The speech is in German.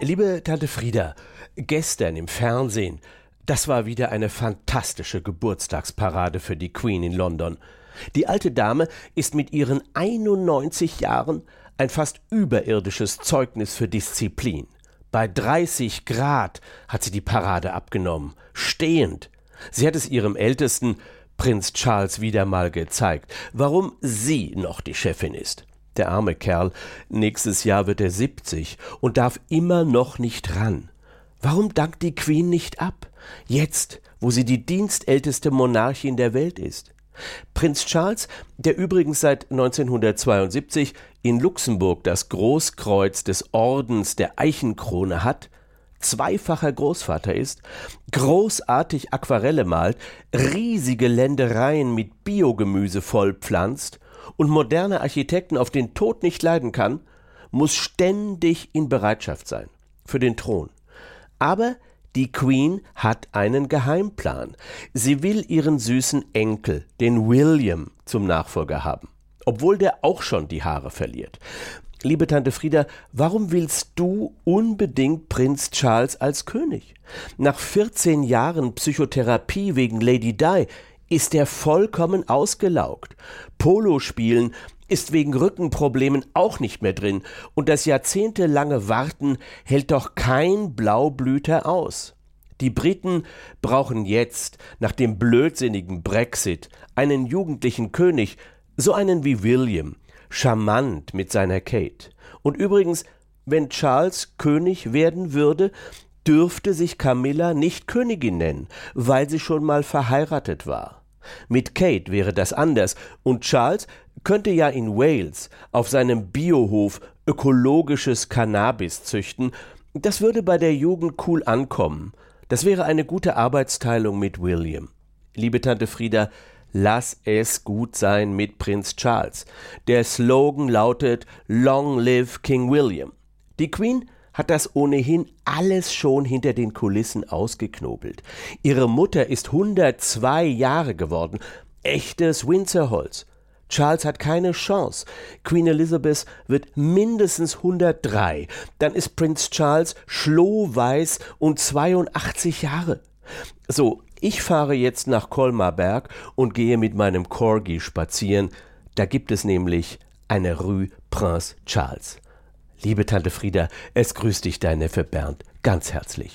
Liebe Tante Frieda, gestern im Fernsehen, das war wieder eine fantastische Geburtstagsparade für die Queen in London. Die alte Dame ist mit ihren 91 Jahren ein fast überirdisches Zeugnis für Disziplin. Bei 30 Grad hat sie die Parade abgenommen, stehend. Sie hat es ihrem Ältesten, Prinz Charles, wieder mal gezeigt, warum sie noch die Chefin ist. Der arme Kerl, nächstes Jahr wird er 70 und darf immer noch nicht ran. Warum dankt die Queen nicht ab? Jetzt, wo sie die dienstälteste Monarchin der Welt ist. Prinz Charles, der übrigens seit 1972 in Luxemburg das Großkreuz des Ordens der Eichenkrone hat, zweifacher Großvater ist, großartig Aquarelle malt, riesige Ländereien mit Biogemüse vollpflanzt und moderne Architekten auf den Tod nicht leiden kann, muss ständig in Bereitschaft sein für den Thron. Aber die Queen hat einen Geheimplan. Sie will ihren süßen Enkel, den William, zum Nachfolger haben, obwohl der auch schon die Haare verliert. Liebe Tante Frieda, warum willst du unbedingt Prinz Charles als König? Nach 14 Jahren Psychotherapie wegen Lady Di ist er vollkommen ausgelaugt. Polo spielen ist wegen Rückenproblemen auch nicht mehr drin, und das jahrzehntelange Warten hält doch kein Blaublüter aus. Die Briten brauchen jetzt, nach dem blödsinnigen Brexit, einen jugendlichen König, so einen wie William, charmant mit seiner Kate. Und übrigens, wenn Charles König werden würde, dürfte sich Camilla nicht Königin nennen, weil sie schon mal verheiratet war. Mit Kate wäre das anders, und Charles könnte ja in Wales auf seinem Biohof ökologisches Cannabis züchten, das würde bei der Jugend cool ankommen. Das wäre eine gute Arbeitsteilung mit William. Liebe Tante Frieda, lass es gut sein mit Prinz Charles. Der Slogan lautet Long live King William. Die Queen hat das ohnehin alles schon hinter den Kulissen ausgeknobelt. Ihre Mutter ist 102 Jahre geworden. Echtes Windsorholz. Charles hat keine Chance. Queen Elizabeth wird mindestens 103. Dann ist Prinz Charles schlohweiß und 82 Jahre. So, ich fahre jetzt nach Colmarberg und gehe mit meinem Corgi spazieren. Da gibt es nämlich eine Rue Prince Charles. Liebe Tante Frieda, es grüßt dich dein Neffe Bernd ganz herzlich.